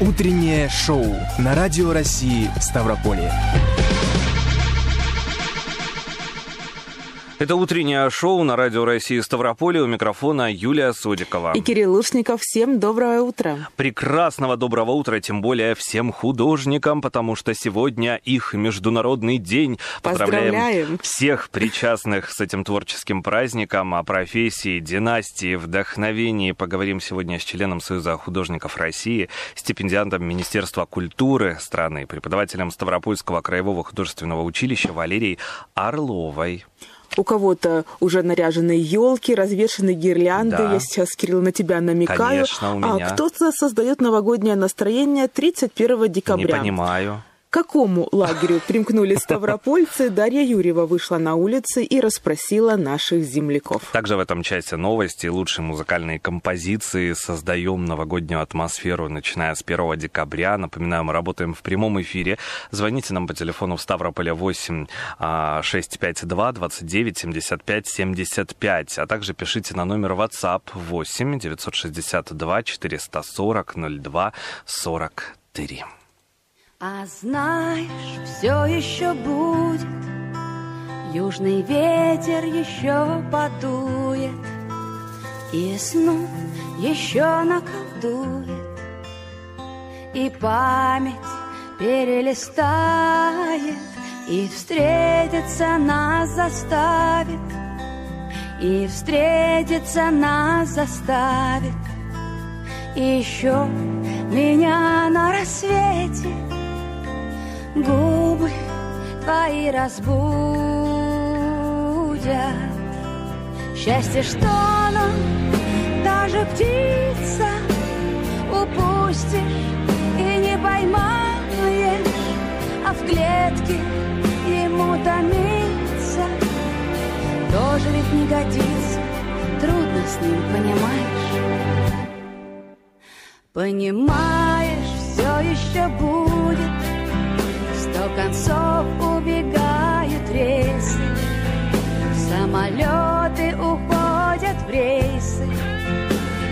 Утреннее шоу на Радио России Ставрополье. Это утреннее шоу на Радио России Ставрополе. У микрофона Юлия Содикова. И Кирилл Лушников. Всем доброе утро. Прекрасного доброго утра, тем более всем художникам, потому что сегодня их Международный день. Поздравляем, Поздравляем. всех причастных с этим творческим праздником. О профессии, династии, вдохновении поговорим сегодня с членом Союза художников России, стипендиантом Министерства культуры страны, преподавателем Ставропольского краевого художественного училища Валерией Орловой. У кого-то уже наряжены елки, развешены гирлянды. Да. Я сейчас, Кирилл, на тебя намекаю. Конечно, у меня. А кто-то создает новогоднее настроение 31 декабря. Не понимаю. К какому лагерю примкнули ставропольцы, Дарья Юрьева вышла на улицы и расспросила наших земляков. Также в этом части новости, лучшие музыкальные композиции. Создаем новогоднюю атмосферу, начиная с 1 декабря. Напоминаю, мы работаем в прямом эфире. Звоните нам по телефону в Ставрополе 8 652 29 75 75, а также пишите на номер WhatsApp 8 962 440 02 43. А знаешь, все еще будет, Южный ветер еще подует, И сну еще наколдует, И память перелистает, И встретиться нас заставит, И встретиться нас заставит, И еще меня на рассвете — губы твои разбудят. Счастье, что нам даже птица упустишь и не поймаешь, а в клетке ему томиться тоже ведь не годится, трудно с ним, понимаешь? Понимаешь, все еще будет сто концов убегают рейсы, Самолеты уходят в рейсы,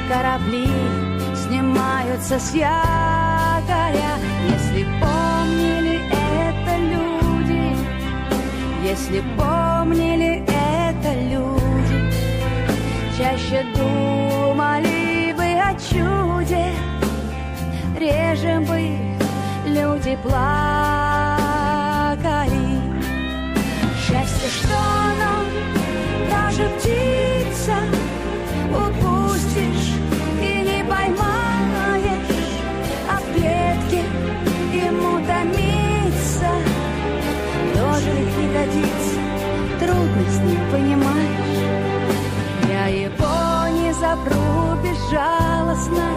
Корабли снимаются с якоря. Если помнили это люди, Если помнили это люди, Чаще думали бы о чуде, Реже бы люди плакали счастье, что нам даже птица упустишь и не поймаешь, а в клетке ему томиться тоже ведь не годится, трудно с ним понимаешь. Я его не запру безжалостно,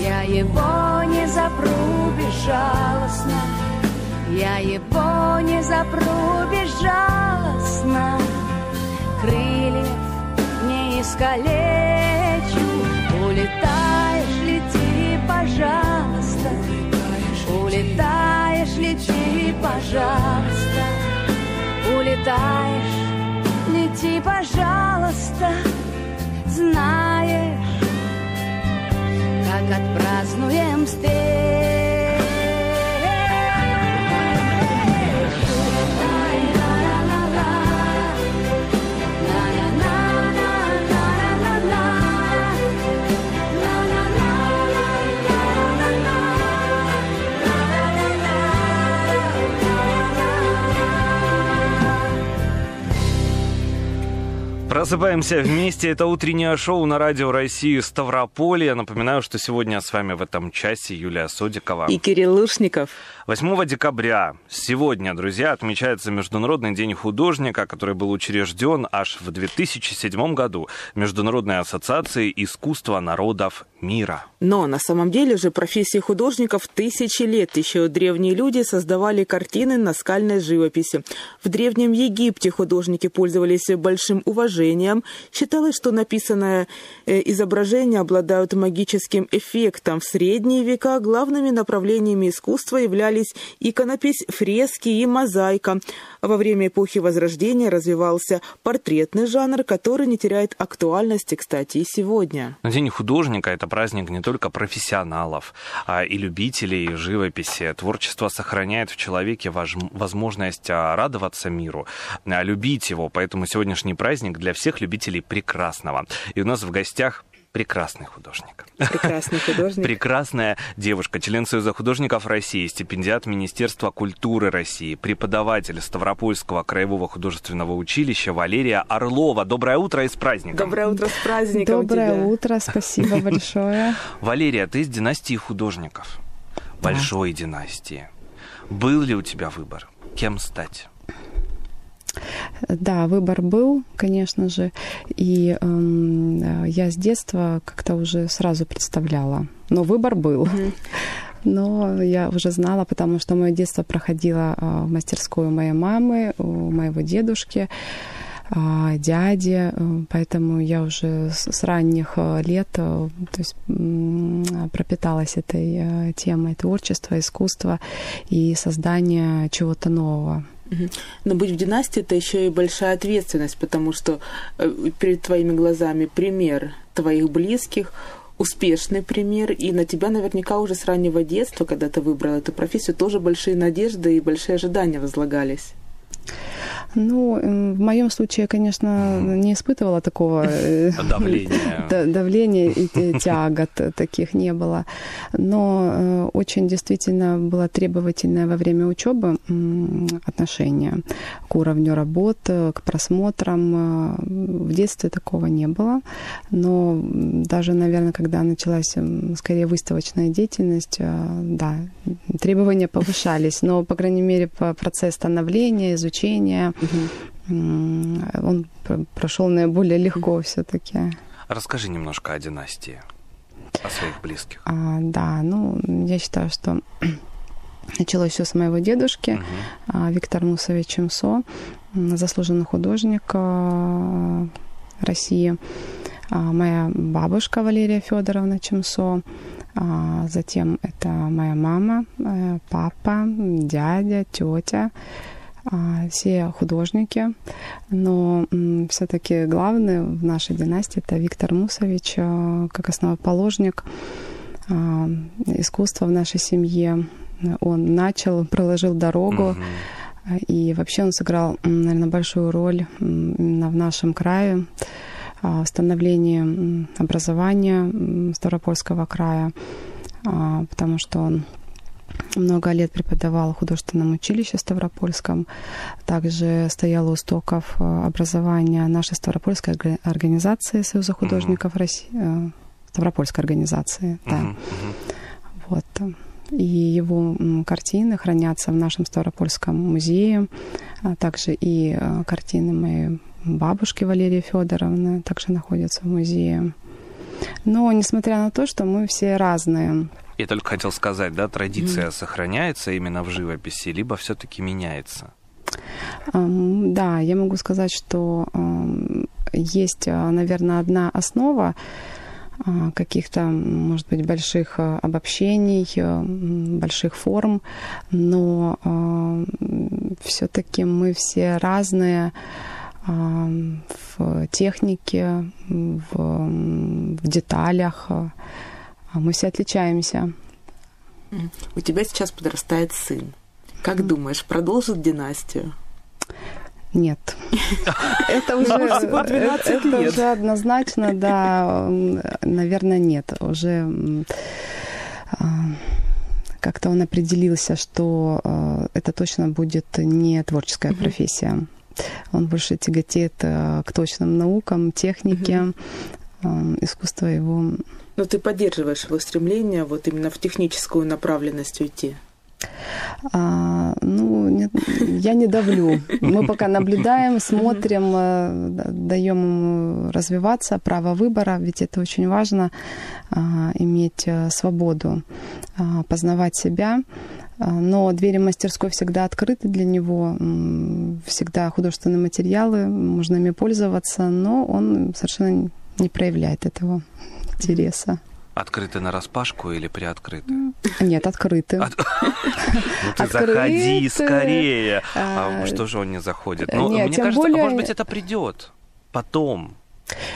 я его не запру безжалостно. Я его не запру безжалостно, Крыльев не искалечу. Улетаешь, лети, пожалуйста, Улетаешь, лети, пожалуйста, Улетаешь, лети, пожалуйста, Знаешь, как отпразднуем встреч. Просыпаемся вместе. Это утреннее шоу на Радио России Ставрополе. Я напоминаю, что сегодня с вами в этом часе Юлия Содикова. И Кирилл Лушников. 8 декабря сегодня, друзья, отмечается Международный день художника, который был учрежден аж в 2007 году Международной ассоциацией искусства народов мира. Но на самом деле же профессии художников тысячи лет. Еще древние люди создавали картины на скальной живописи. В Древнем Египте художники пользовались большим уважением. Считалось, что написанное э, изображения обладают магическим эффектом. В средние века главными направлениями искусства являлись иконопись, фрески и мозаика. Во время эпохи Возрождения развивался портретный жанр, который не теряет актуальности, кстати, и сегодня. Но День художника – это праздник не только профессионалов, а и любителей живописи. Творчество сохраняет в человеке возможность а, радоваться миру, а, любить его. Поэтому сегодняшний праздник для всех любителей прекрасного. И у нас в гостях прекрасный художник. Прекрасный художник. Прекрасная девушка, член Союза художников России, стипендиат Министерства культуры России, преподаватель Ставропольского краевого художественного училища Валерия Орлова. Доброе утро и с праздником. Доброе утро с праздником Доброе тебя. утро, спасибо большое. Валерия, ты из династии художников. Большой династии. Был ли у тебя выбор? Кем стать? Да, выбор был, конечно же, и э, я с детства как-то уже сразу представляла, но выбор был. Но я уже знала, потому что мое детство проходило э, в мастерскую моей мамы, у моего дедушки а, дяди, э, поэтому я уже с ранних э, лет то есть, пропиталась этой темой творчества, искусства и создания чего-то нового. Но быть в династии это еще и большая ответственность, потому что э, перед твоими глазами пример твоих близких, успешный пример, и на тебя наверняка уже с раннего детства, когда ты выбрал эту профессию, тоже большие надежды и большие ожидания возлагались. Ну, в моем случае я, конечно, не испытывала такого э, давления, давления и тягот таких не было. Но э, очень действительно было требовательное во время учебы отношение к уровню работ, к просмотрам. Э, в детстве такого не было. Но даже, наверное, когда началась скорее выставочная деятельность, да, требования повышались. Но, по крайней мере, процесс становления, изучения он прошел наиболее легко все-таки. Расскажи немножко о династии, о своих близких. А, да, ну, я считаю, что началось все с моего дедушки, угу. Виктор Мусович Чемсо, заслуженный художник а, России. А, моя бабушка Валерия Федоровна Чемсо, затем это моя мама, э, папа, дядя, тетя, все художники, но все-таки главный в нашей династии это Виктор Мусович, а, как основоположник а, искусства в нашей семье. Он начал, проложил дорогу, и вообще он сыграл, наверное, большую роль именно в нашем крае в становлении образования Ставропольского края, потому что он много лет преподавал в художественном училище Ставропольском. Также стоял у истоков э, образования нашей Ставропольской организации Союза художников uh-huh. России. Э, Ставропольской организации, да. Uh-huh. Вот. И его картины хранятся в нашем Ставропольском музее, а также и э, картины моей бабушки Валерии Федоровны также находятся в музее. Но несмотря на то, что мы все разные, я только хотел сказать, да, традиция mm. сохраняется именно в живописи, либо все-таки меняется? Да, я могу сказать, что есть, а, наверное, одна основа а, каких-то, может быть, больших а, обобщений, больших форм, но все-таки мы все разные в технике, в, в деталях. А мы все отличаемся. У тебя сейчас подрастает сын. Как думаешь, продолжит династию? Нет. Это уже, это уже однозначно, да, наверное, нет. Уже а, как-то он определился, что а, это точно будет не творческая профессия. Он больше тяготеет к точным наукам, технике. Искусство его но ты поддерживаешь его стремление вот именно в техническую направленность уйти? А, ну, нет, я не давлю. Мы пока наблюдаем, смотрим, э, даем ему развиваться, право выбора, ведь это очень важно, а, иметь э, свободу, а, познавать себя, А, но двери мастерской всегда открыты для него, всегда художественные материалы, можно ими пользоваться, но он совершенно не проявляет этого интереса. Открыты на распашку или приоткрыты? Нет, открыты. От... Ну ты заходи скорее. А что же он не заходит? Ну, Нет, мне кажется, более- а может быть, это придет потом.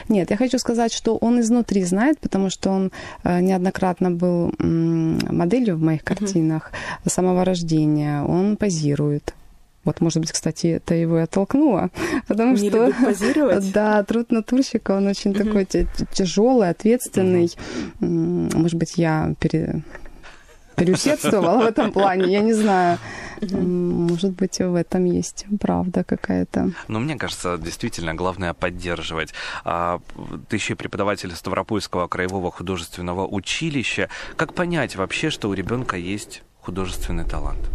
Нет, я хочу сказать, что он изнутри знает, потому что он э, неоднократно был моделью в моих картинах с самого рождения. Он позирует. Вот, может быть, кстати, это его и оттолкнуло, потому Не что... любит позировать? Да, труд натурщика, он очень такой тяжелый, ответственный. М, Может быть, я пере- переусердствовала в этом плане, я не знаю. Может быть, в этом есть правда какая-то. Но мне кажется, действительно, главное поддерживать. А, ты еще и преподаватель Ставропольского краевого художественного училища. Как понять вообще, что у ребенка есть художественный талант?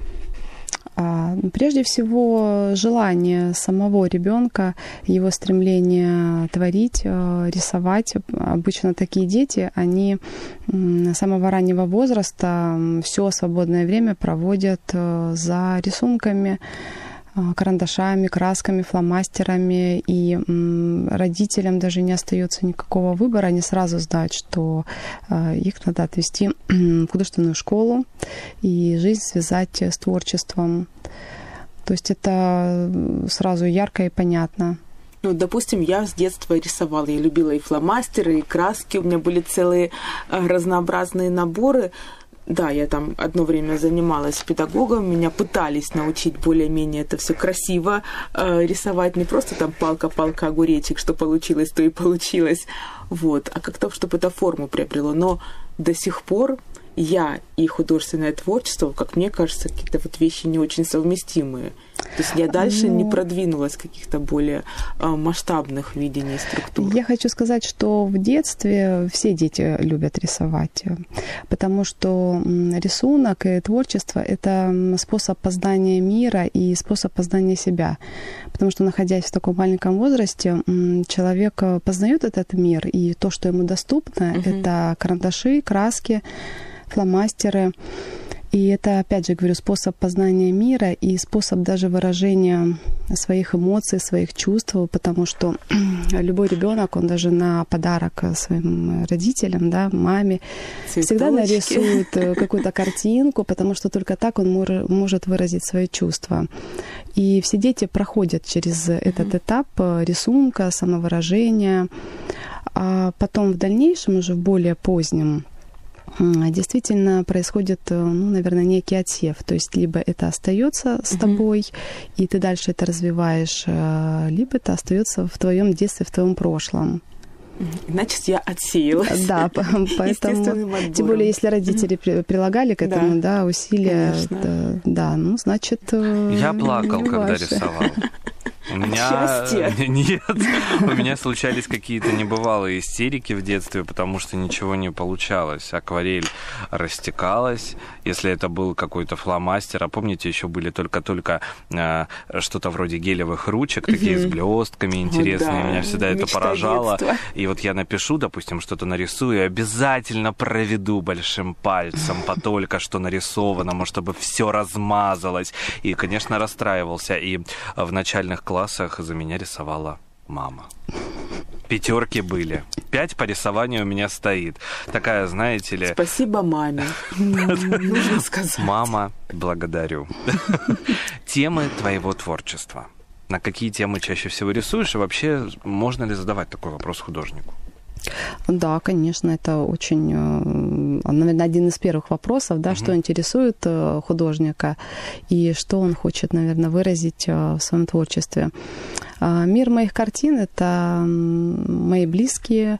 А, Прежде всего, желание самого ребенка, его стремление творить, э, рисовать. Обычно такие дети, они с самого раннего возраста все свободное время проводят э, за рисунками, карандашами, красками, фломастерами, и родителям даже не остается никакого выбора, они сразу знают, что э, их надо отвести в художественную школу и жизнь связать с творчеством. То есть это сразу ярко и понятно. Ну, допустим, я с детства рисовала. Я любила и фломастеры, и краски. У меня были целые э, разнообразные наборы. Да, я там одно время занималась педагогом, меня пытались научить более-менее это все красиво э, рисовать, не просто там палка-палка, огуречек, что получилось, то и получилось, вот, а как-то, чтобы это форму приобрело. Но до сих пор я и художественное творчество, как мне кажется, какие-то вот вещи не очень совместимые. То есть я дальше не Ну, продвинулась каких-то более э, масштабных видений структур. Я хочу сказать, что в детстве все дети любят рисовать, потому что рисунок и творчество — это способ познания мира и способ познания себя. Потому что, находясь в таком маленьком возрасте, человек э, познает этот мир, и то, что ему доступно, Мгм. это карандаши, краски, фломастеры. И это, опять же, говорю, способ познания мира и способ даже выражения своих эмоций, своих чувств, потому что любой ребенок, он даже на подарок своим родителям, да, маме, всегда Цветочки. нарисует э, какую-то картинку, потому что только так он может выразить свои чувства. И все дети проходят через этот этап э, рисунка, самовыражения, а потом в дальнейшем, уже в более позднем, действительно происходит, э, ну, наверное, некий отсев. То есть либо это остается с тобой, и ты дальше это развиваешь, э, либо это остается в твоем детстве, в твоем прошлом. Значит, я отсеялась. Да, по- поэтому... Тем более, если родители при- прилагали к этому, да, усилия, да, да, ну, значит... э, Я плакал, когда рисовал. У меня... счастья? Нет, у меня случались какие-то небывалые истерики в детстве, потому что ничего не получалось. Акварель растекалась, если это был какой-то фломастер. А помните, еще были только-только э, что-то вроде гелевых ручек, такие с блестками интересные. Меня всегда это поражало. И вот я напишу, допустим, что-то нарисую, и обязательно проведу большим пальцем по только что нарисованному, чтобы все размазалось. И, конечно, расстраивался. И в начальных классах за меня рисовала мама. Пятерки были. Пять по рисованию у меня стоит. Такая, знаете ли, Спасибо маме. Нужно сказать. мама, благодарю. Темы твоего творчества. На какие темы чаще всего рисуешь? И вообще, можно ли задавать такой вопрос художнику? Да, конечно, это очень, э, наверное, один из первых вопросов, да, что интересует э, художника и что он хочет, наверное, выразить э, в своем творчестве. А, Мир моих картин — это мои близкие,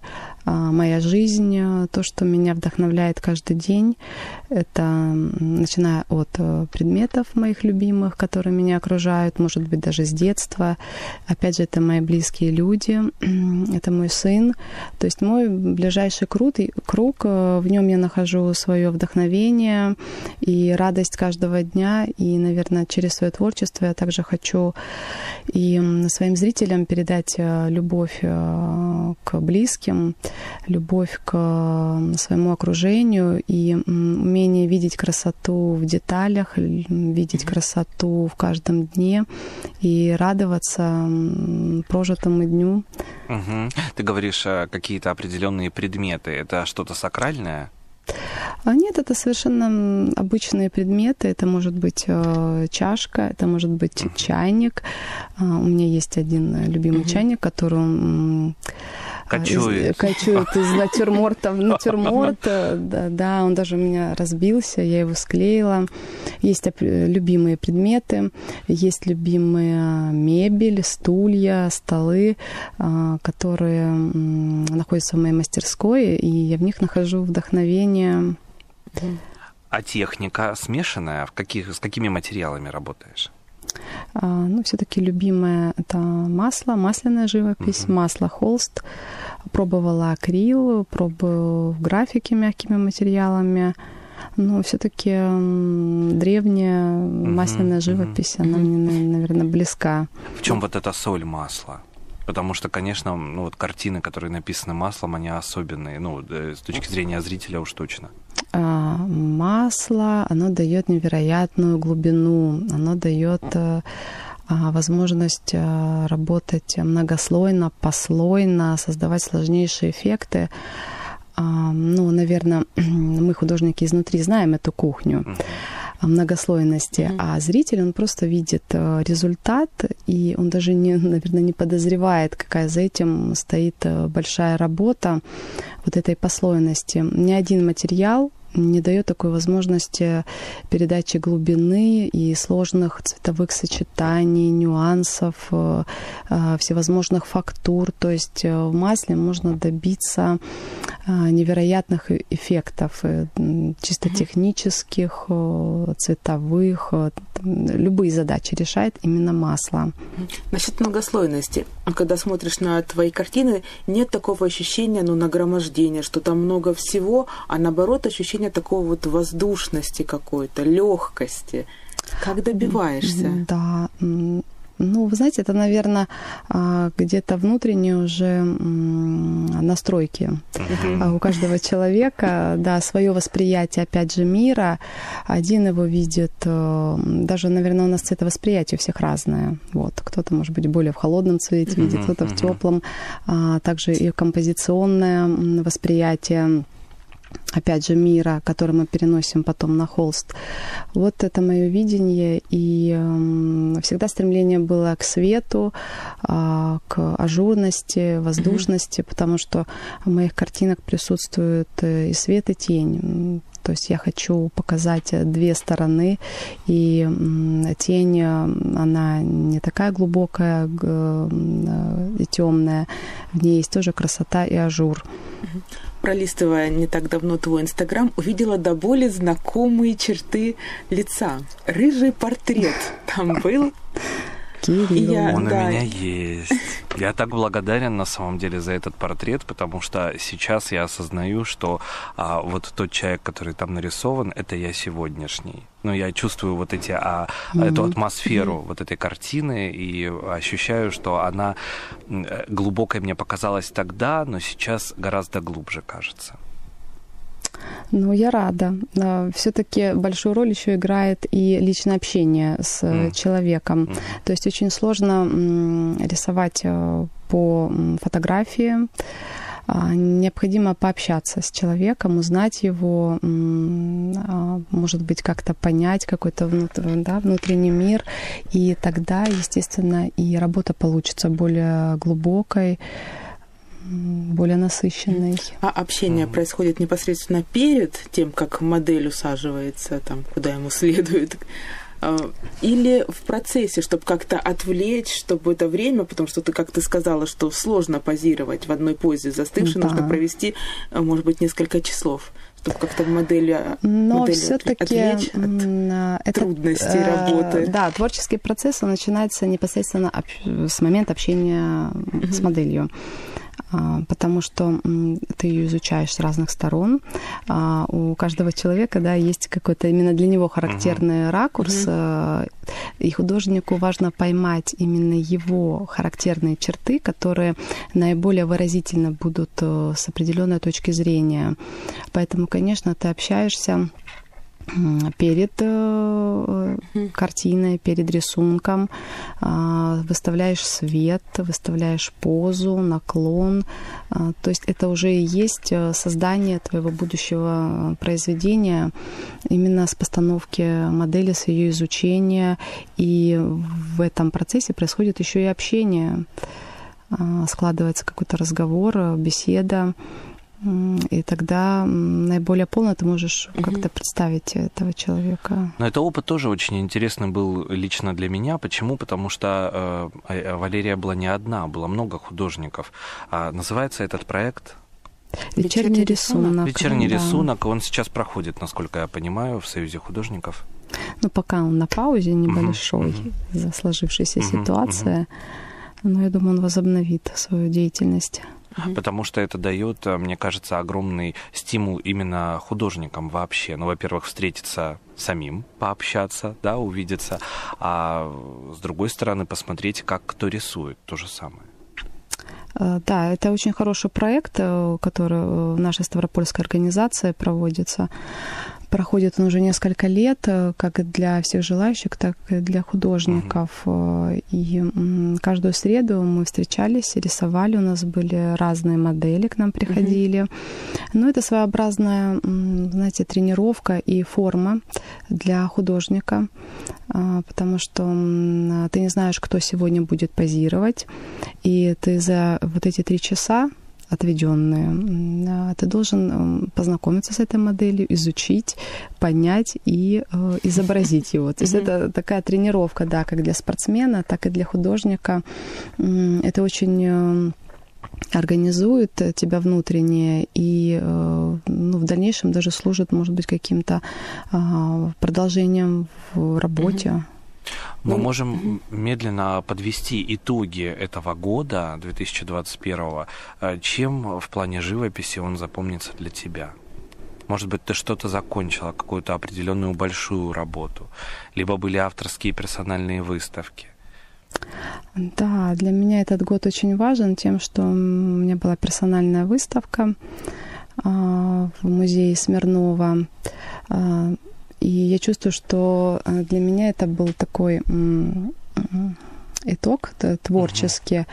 моя жизнь, э, то, что меня вдохновляет каждый день. Это начиная от э, предметов моих любимых, которые меня окружают, может быть, даже с детства. Опять же, это мои близкие люди, это мой сын. То есть мой ближайший круг, круг э, в нем я нахожу свое вдохновение и радость каждого дня. И, наверное, через свое творчество я также хочу и своим зрителям передать любовь к близким, любовь к своему окружению и умение видеть красоту в деталях, видеть красоту в каждом дне и радоваться прожитому дню. Угу. Ты говоришь какие-то определенные предметы. Это что-то сакральное? А нет, это совершенно обычные предметы. Это может быть э, чашка, это может быть чайник. А, у меня есть один любимый mm-hmm. чайник, который Кочует. Из, кочует из натюрморта в натюрморт. Да, да, он даже у меня разбился, я его склеила. Есть любимые предметы, есть любимые мебель, стулья, столы, а, которые находятся в моей мастерской, и я в них нахожу вдохновение. А техника смешанная? В каких, с какими материалами работаешь? А, ну, все-таки любимое это масло, масляная живопись, uh-huh. масло холст. Пробовала акрил, пробую графики мягкими материалами. Но все-таки древняя масляная uh-huh. живопись, uh-huh. она мне, наверное, близка. В чем вот эта соль масла? Потому что, конечно, ну, вот картины, которые написаны маслом, они особенные. Ну, э, с точки зрения зрителя уж точно. А, масло, оно дает невероятную глубину, оно дает э, а, возможность э, работать многослойно, послойно, создавать сложнейшие эффекты. А, ну, наверное, мы, художники изнутри, знаем эту кухню многослойности, mm-hmm. а зритель, он просто видит э, результат, и он даже, не, наверное, не подозревает, какая за этим стоит большая работа вот этой послойности. Ни один материал не дает такой возможности передачи глубины и сложных цветовых сочетаний, нюансов, э, э, всевозможных фактур. То есть э, в масле можно добиться невероятных эффектов, чисто технических, цветовых, любые задачи решает именно масло. Насчет многослойности. Когда смотришь на твои картины, нет такого ощущения, ну, нагромождения, что там много всего, а наоборот ощущение такого вот воздушности какой-то, легкости. Как добиваешься? Да, ну, вы знаете, это, наверное, а, где-то внутренние уже настройки uh-huh. у каждого человека, да, свое восприятие, опять же, мира. Один его видит, э, даже, наверное, у нас цветовосприятие у всех разное. Вот, кто-то, может быть, более в холодном цвете видит, кто-то в теплом. А, также и композиционное восприятие опять же, мира, который мы переносим потом на холст. Вот это мое видение, и э, всегда стремление было к свету, э, к ажурности, воздушности, mm-hmm. потому что в моих картинах присутствует э, и свет, и тень. То есть я хочу показать две стороны, и тень, э, она не такая глубокая э, и темная, в ней есть тоже красота и ажур пролистывая не так давно твой Инстаграм, увидела до боли знакомые черты лица. Рыжий портрет там был. Кирилл. Я, Он да. у меня есть. Я так благодарен на самом деле за этот портрет, потому что сейчас я осознаю, что а, вот тот человек, который там нарисован, это я сегодняшний. Ну, я чувствую вот эти, а, mm-hmm. эту атмосферу mm-hmm. вот этой картины и ощущаю, что она глубокой мне показалась тогда, но сейчас гораздо глубже кажется. Ну, я рада. Все-таки большую роль еще играет и личное общение с mm. человеком. Mm. То есть очень сложно рисовать э, по фотографии. А, необходимо пообщаться с человеком, узнать его, а, может быть, как-то понять какой-то внутренний, да, внутренний мир, и тогда, естественно, и работа получится более глубокой, более насыщенной. А общение mm-hmm. происходит непосредственно перед тем, как модель усаживается там, куда ему следует? А, или в процессе, чтобы как-то отвлечь, чтобы это время, потому что ты, как ты сказала, что сложно позировать в одной позе застывшей, да. нужно провести, а, может быть, несколько часов чтобы как-то модель, а, Но все-таки от это, трудностей э, работы. Да, творческий процесс он начинается непосредственно с момента общения mm-hmm. с моделью. А, потому что ты ее изучаешь с разных сторон. А, у каждого человека да, есть какой-то именно для него характерный uh-huh. ракурс, uh-huh. и художнику важно поймать именно его характерные черты, которые наиболее выразительно будут э, с определенной точки зрения. Поэтому, конечно, ты общаешься перед э, картиной, перед рисунком, а, выставляешь свет, выставляешь позу, наклон. А, то есть это уже и есть э, создание твоего будущего произведения именно с постановки модели, с ее изучения. И в этом процессе происходит еще и общение. А, складывается какой-то разговор, беседа. И тогда наиболее полно ты можешь угу. как-то представить этого человека. Но это опыт тоже очень интересный был лично для меня. Почему? Потому что э, Валерия была не одна, было много художников. А называется этот проект Вечерний рисунок. Вечерний да. рисунок. Он сейчас проходит, насколько я понимаю, в Союзе художников. Ну, пока он на паузе небольшой uh-huh, из-за сложившейся uh-huh, ситуации. Uh-huh. Но я думаю, он возобновит свою деятельность угу. потому что это дает, э, мне кажется, огромный стимул именно художникам вообще. Ну, во-первых, встретиться самим, пообщаться, да, увидеться, а с другой стороны посмотреть, как кто рисует, то же самое. Э, да, это очень хороший проект, э, который в нашей Ставропольской организации проводится. Проходит он уже несколько лет, э, как для всех желающих, так и для художников. Mm-hmm. И каждую среду мы встречались, рисовали, у нас были разные модели к нам приходили. Mm-hmm. Ну, это своеобразная, знаете, тренировка и форма для художника, а, потому что ты не знаешь, кто сегодня будет позировать, и ты за вот эти три часа отведенные. Ты должен познакомиться с этой моделью, изучить, понять и э, изобразить его. То есть это такая тренировка, да, как для спортсмена, так и для художника. Это очень э, организует тебя внутренне и э, ну, в дальнейшем даже служит, может быть, каким-то а, продолжением в работе. Мы ну, можем медленно подвести итоги этого года, 2021. Э, чем в плане живописи он запомнится для тебя? Может быть, ты что-то закончила, какую-то определенную большую работу, либо были авторские персональные выставки. Да, для меня этот год очень важен тем, что у меня была персональная выставка а, в музее Смирнова а, и я чувствую, что э, для меня это был такой итог творческий. Uh-huh.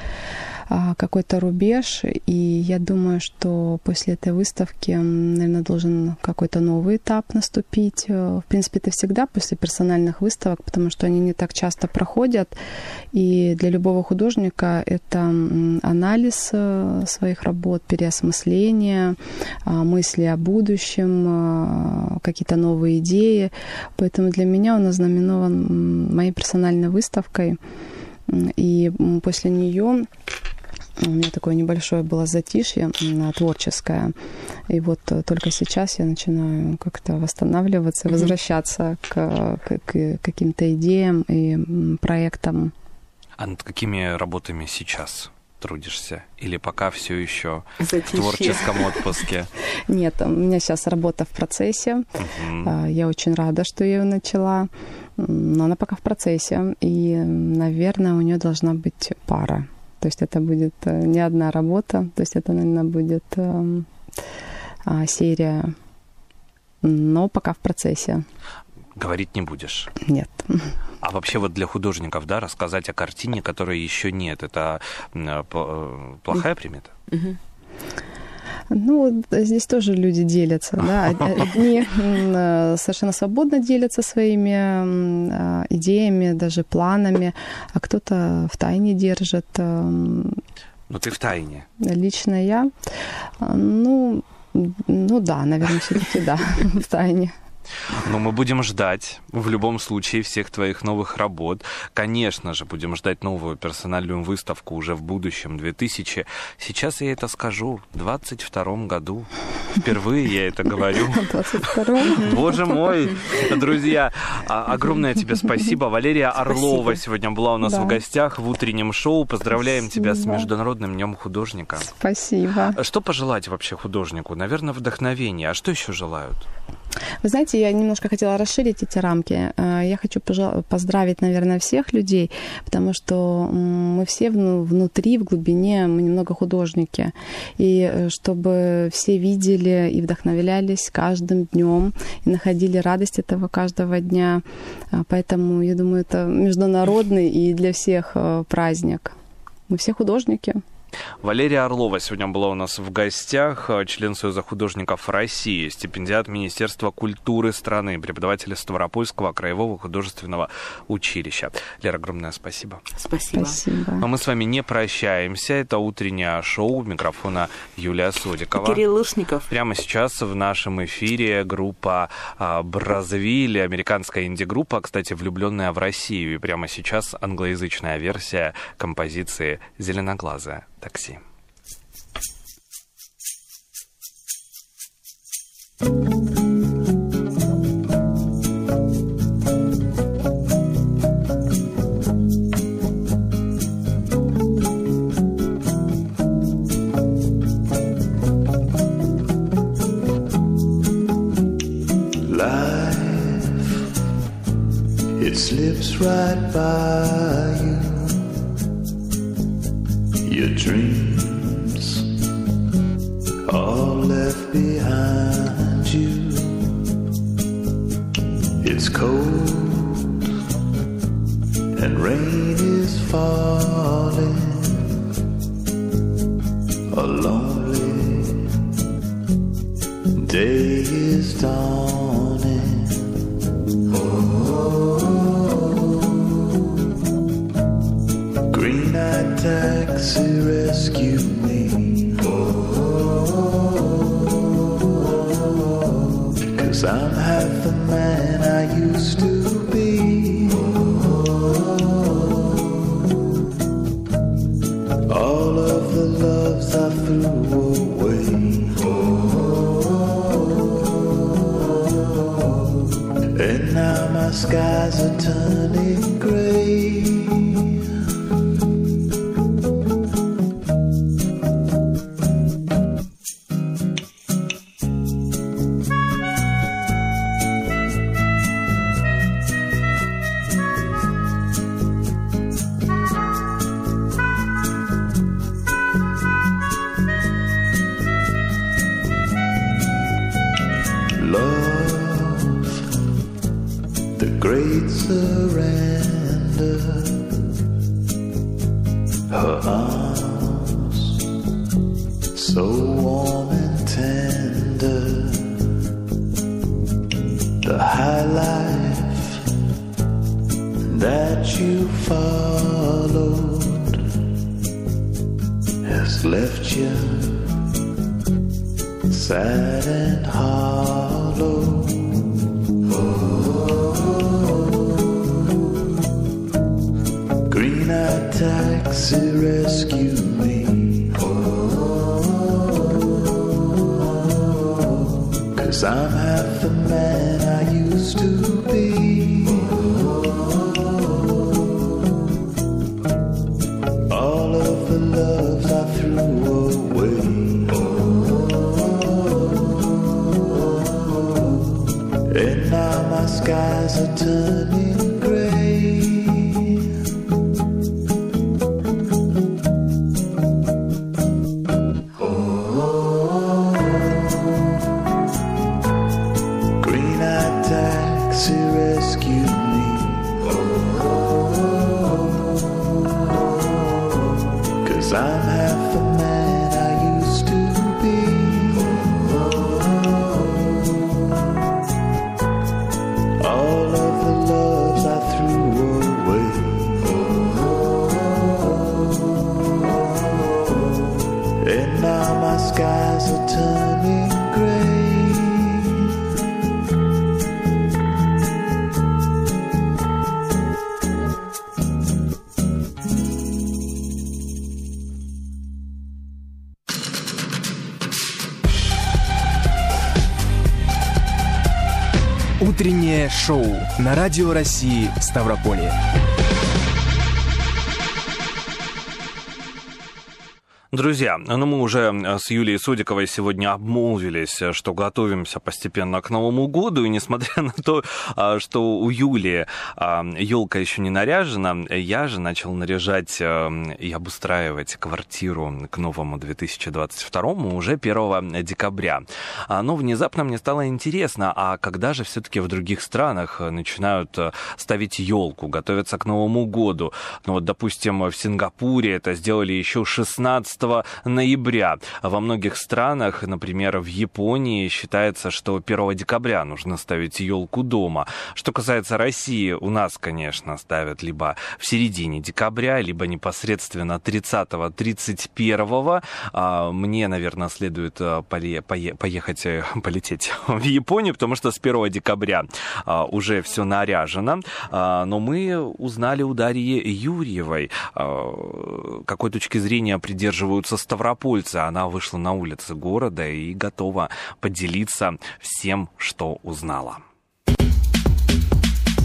А, какой-то рубеж, и я думаю, что после этой выставки, наверное, должен какой-то новый этап наступить. Э, в принципе, это всегда после персональных выставок, потому что они не так часто проходят, и для любого художника это анализ э, своих работ, переосмысление, а, мысли о будущем, а, какие-то новые идеи. Поэтому для меня он ознаменован моей персональной выставкой. И после нее у меня такое небольшое было затишье творческое. И вот э, только сейчас я начинаю как-то восстанавливаться, mm-hmm. возвращаться к, к, к каким-то идеям и проектам. А над какими работами сейчас трудишься? Или пока все еще в творческом отпуске? Нет, у меня сейчас работа в процессе. Uh-huh. Я очень рада, что я ее начала. Но она пока в процессе. И, наверное, у нее должна быть пара то есть это будет э, не одна работа, то есть это, наверное, будет э, э, серия, но пока в процессе. Говорить не будешь? Нет. А вообще вот для художников, да, рассказать о картине, которой еще нет, это э, плохая примета? Угу. Ну, здесь тоже люди делятся, да. Одни э, совершенно свободно делятся своими а, идеями, даже планами, а кто-то в тайне держит. Эм, ну, ты в тайне. Лично я, ну, ну да, наверное, все-таки да, в тайне. Но мы будем ждать в любом случае всех твоих новых работ. Конечно же, будем ждать новую персональную выставку уже в будущем, 2000. Сейчас я это скажу, в 22 году. Впервые я это говорю. 22 Боже мой, друзья, а- огромное тебе спасибо. Валерия Орлова сегодня была у нас Да. в гостях в утреннем шоу. Поздравляем тебя с. Международным днем художника. Спасибо. Что пожелать вообще художнику? Наверное, вдохновение. А что еще желают? Вы знаете, я немножко хотела расширить эти рамки. Э, Я хочу поздравить, наверное, всех людей, потому что мы все вну- внутри, в глубине, мы немного художники. И э, чтобы все видели и вдохновлялись каждым днем, и находили радость этого каждого дня. А, Поэтому, я думаю, это международный и для всех э, праздник. Мы все художники. Валерия Орлова сегодня была у нас в гостях, э, член Союза художников России, стипендиат Министерства культуры страны, преподаватель Ставропольского краевого художественного училища. Лера, огромное спасибо. Спасибо. Спасибо. А мы с вами не прощаемся. Это утреннее шоу. Микрофона Юлия Содикова. Кирилл Лушников. Прямо сейчас в нашем эфире группа а, Бразвиль, американская инди-группа, кстати, влюбленная в Россию. И прямо сейчас англоязычная версия композиции «Зеленоглазое такси». Life, it slips right by you. Your dreams all left behind you. It's cold and rain is falling. A lonely day is dawning. So warm and tender. The high life that you followed has left you sad and hollow. Green eyed taxi to rescue на Радио России Ставрополье. Друзья, ну мы уже э, с Юлией Судиковой сегодня обмолвились, э, что готовимся постепенно к Новому году, и несмотря на то, а, что у Юлии елка еще не наряжена, я же начал наряжать э, и обустраивать квартиру к новому 2022 уже 1 декабря. А, но внезапно мне стало интересно, а когда же все-таки в других странах начинают ставить елку, готовятся к Новому году? Ну вот, допустим, в Сингапуре это сделали еще 16 ноября. Во многих странах, например, в Японии, считается, что 1 декабря нужно ставить елку дома. Что касается России, у нас, конечно, ставят либо в середине декабря, либо непосредственно 30-31. А, мне, наверное, следует э, поехать, э, полететь в Японию, потому что с 1 декабря а, уже все наряжено. А, но мы узнали у Дарьи Юрьевой, какой точки зрения придерживаются придерживаются ставропольцы. Она вышла на улицы города и готова поделиться всем, что узнала.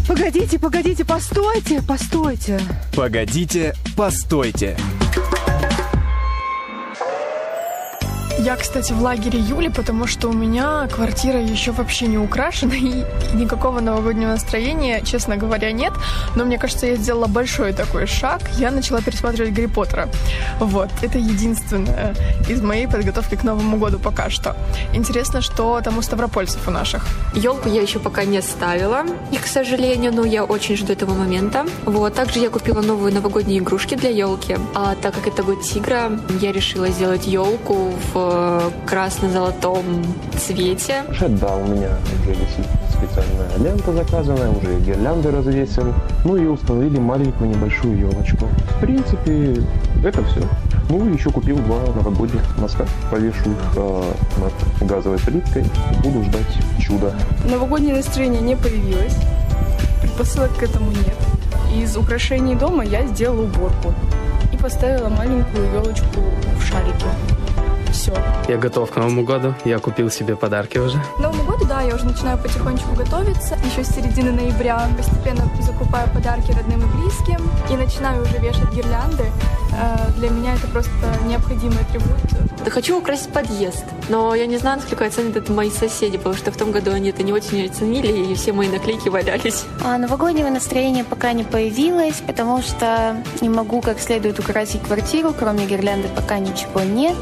Погодите, погодите, постойте, постойте. Погодите, постойте. Я, кстати, в лагере Юли, потому что у меня квартира еще вообще не украшена, и никакого новогоднего настроения, честно говоря, нет. Но мне кажется, я сделала большой такой шаг. Я начала пересматривать Гарри Поттера. Вот, это единственное из моей подготовки к Новому году пока что. Интересно, что там у ставропольцев у наших. Елку я еще пока не ставила, и, к сожалению, но я очень жду этого момента. Вот, также я купила новые новогодние игрушки для елки. А так как это год тигра, я решила сделать елку в красно-золотом цвете. Да, у меня уже висит специальная лента заказанная, уже гирлянды развесил. Ну и установили маленькую небольшую елочку. В принципе, это все. Ну и еще купил два новогодних носка. Повешу их э, над газовой плиткой. Буду ждать чуда. Новогоднее настроение не появилось. Предпосылок к этому нет. Из украшений дома я сделала уборку и поставила маленькую елочку в шарике все. Я готов к Новому году. Я купил себе подарки уже. К Новому году, да, я уже начинаю потихонечку готовиться. Еще с середины ноября постепенно закупаю подарки родным и близким. И начинаю уже вешать гирлянды. Э, для меня это просто необходимый атрибут. Да хочу украсить подъезд, но я не знаю, насколько оценят это мои соседи, потому что в том году они это не очень оценили, и все мои наклейки валялись. А новогоднего настроения пока не появилось, потому что не могу как следует украсить квартиру, кроме гирлянды пока ничего нет.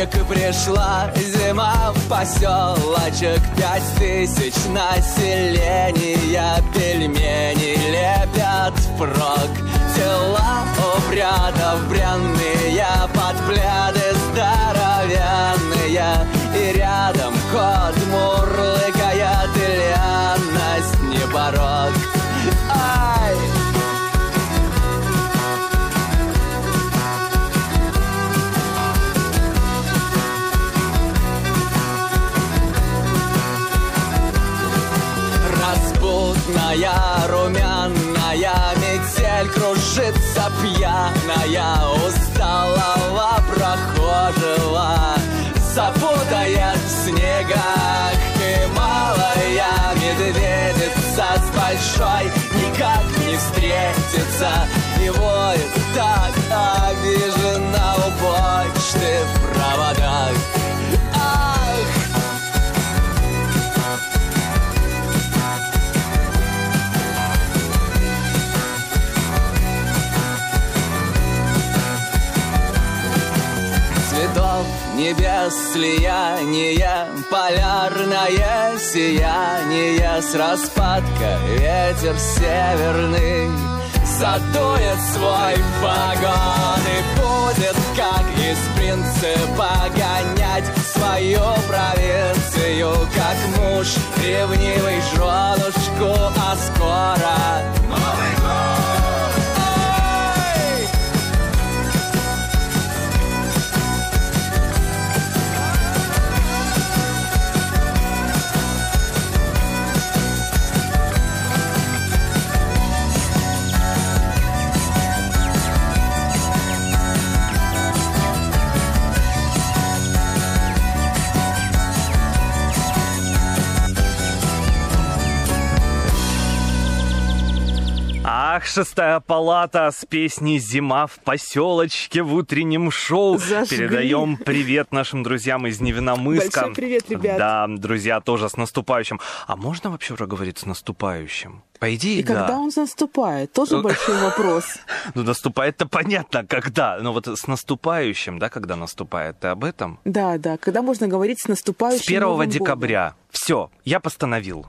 Елочек пришла зима в поселочек Пять тысяч населения Пельмени лепят впрок Тела у брядов бренные Под пляды здоровенные. И рядом кот мурлыкает Красная, румяная метель кружится пьяная. Усталого прохожего запутает в снегах. И малая медведица с большой никак не встретится. И воет так обижена у почты в проводах небес слияние, полярное сияние с распадка ветер северный задует свой вагон и будет, как из принципа, гонять свою провинцию, как муж ревнивый женушку, а скоро Новый шестая палата с песней «Зима в поселочке» в утреннем шоу. Зажгли. Передаем привет нашим друзьям из Невиномыска. Большой привет, ребят. Да, друзья, тоже с наступающим. А можно вообще уже говорить с наступающим? По идее, И да. когда он наступает, тоже Ну, большой вопрос. Ну, наступает-то понятно, когда. Но вот с наступающим, да, когда наступает, ты об этом? Да, да, когда можно говорить с наступающим С 1 Новым годом. декабря. Все, я постановил.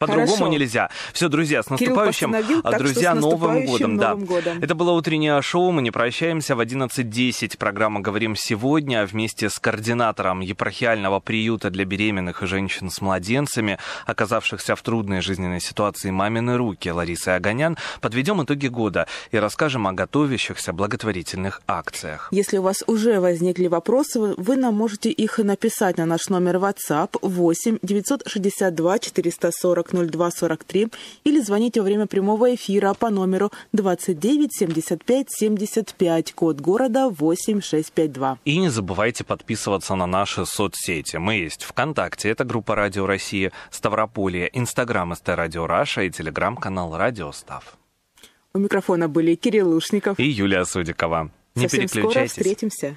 По-другому нельзя. Все, друзья, с наступающим, а друзья, с Новым годом, да. Новым годом. Это было утреннее шоу, мы не прощаемся. В 11.10 программа «Говорим сегодня» вместе с координатором епархиального приюта для беременных и женщин с младенцами, оказавшихся в трудной жизненной ситуации «Мамины руки» Ларисой Огонян, подведем итоги года и расскажем о готовящихся благотворительных акциях. Если у вас уже возникли вопросы, вы нам можете их написать на наш номер WhatsApp 8 962 440 02 43 или звоните во время прямого эфира по номеру 29 75 75, код города 8652. И не забывайте подписываться на наши соцсети. Мы есть ВКонтакте, это группа Радио Россия, Ставрополье, Инстаграм ST Radio Russia и Телеграм-канал Радио Став. У микрофона были Кирилл Лушников. И Юлия Судикова. Не Совсем скоро переключайтесь. встретимся.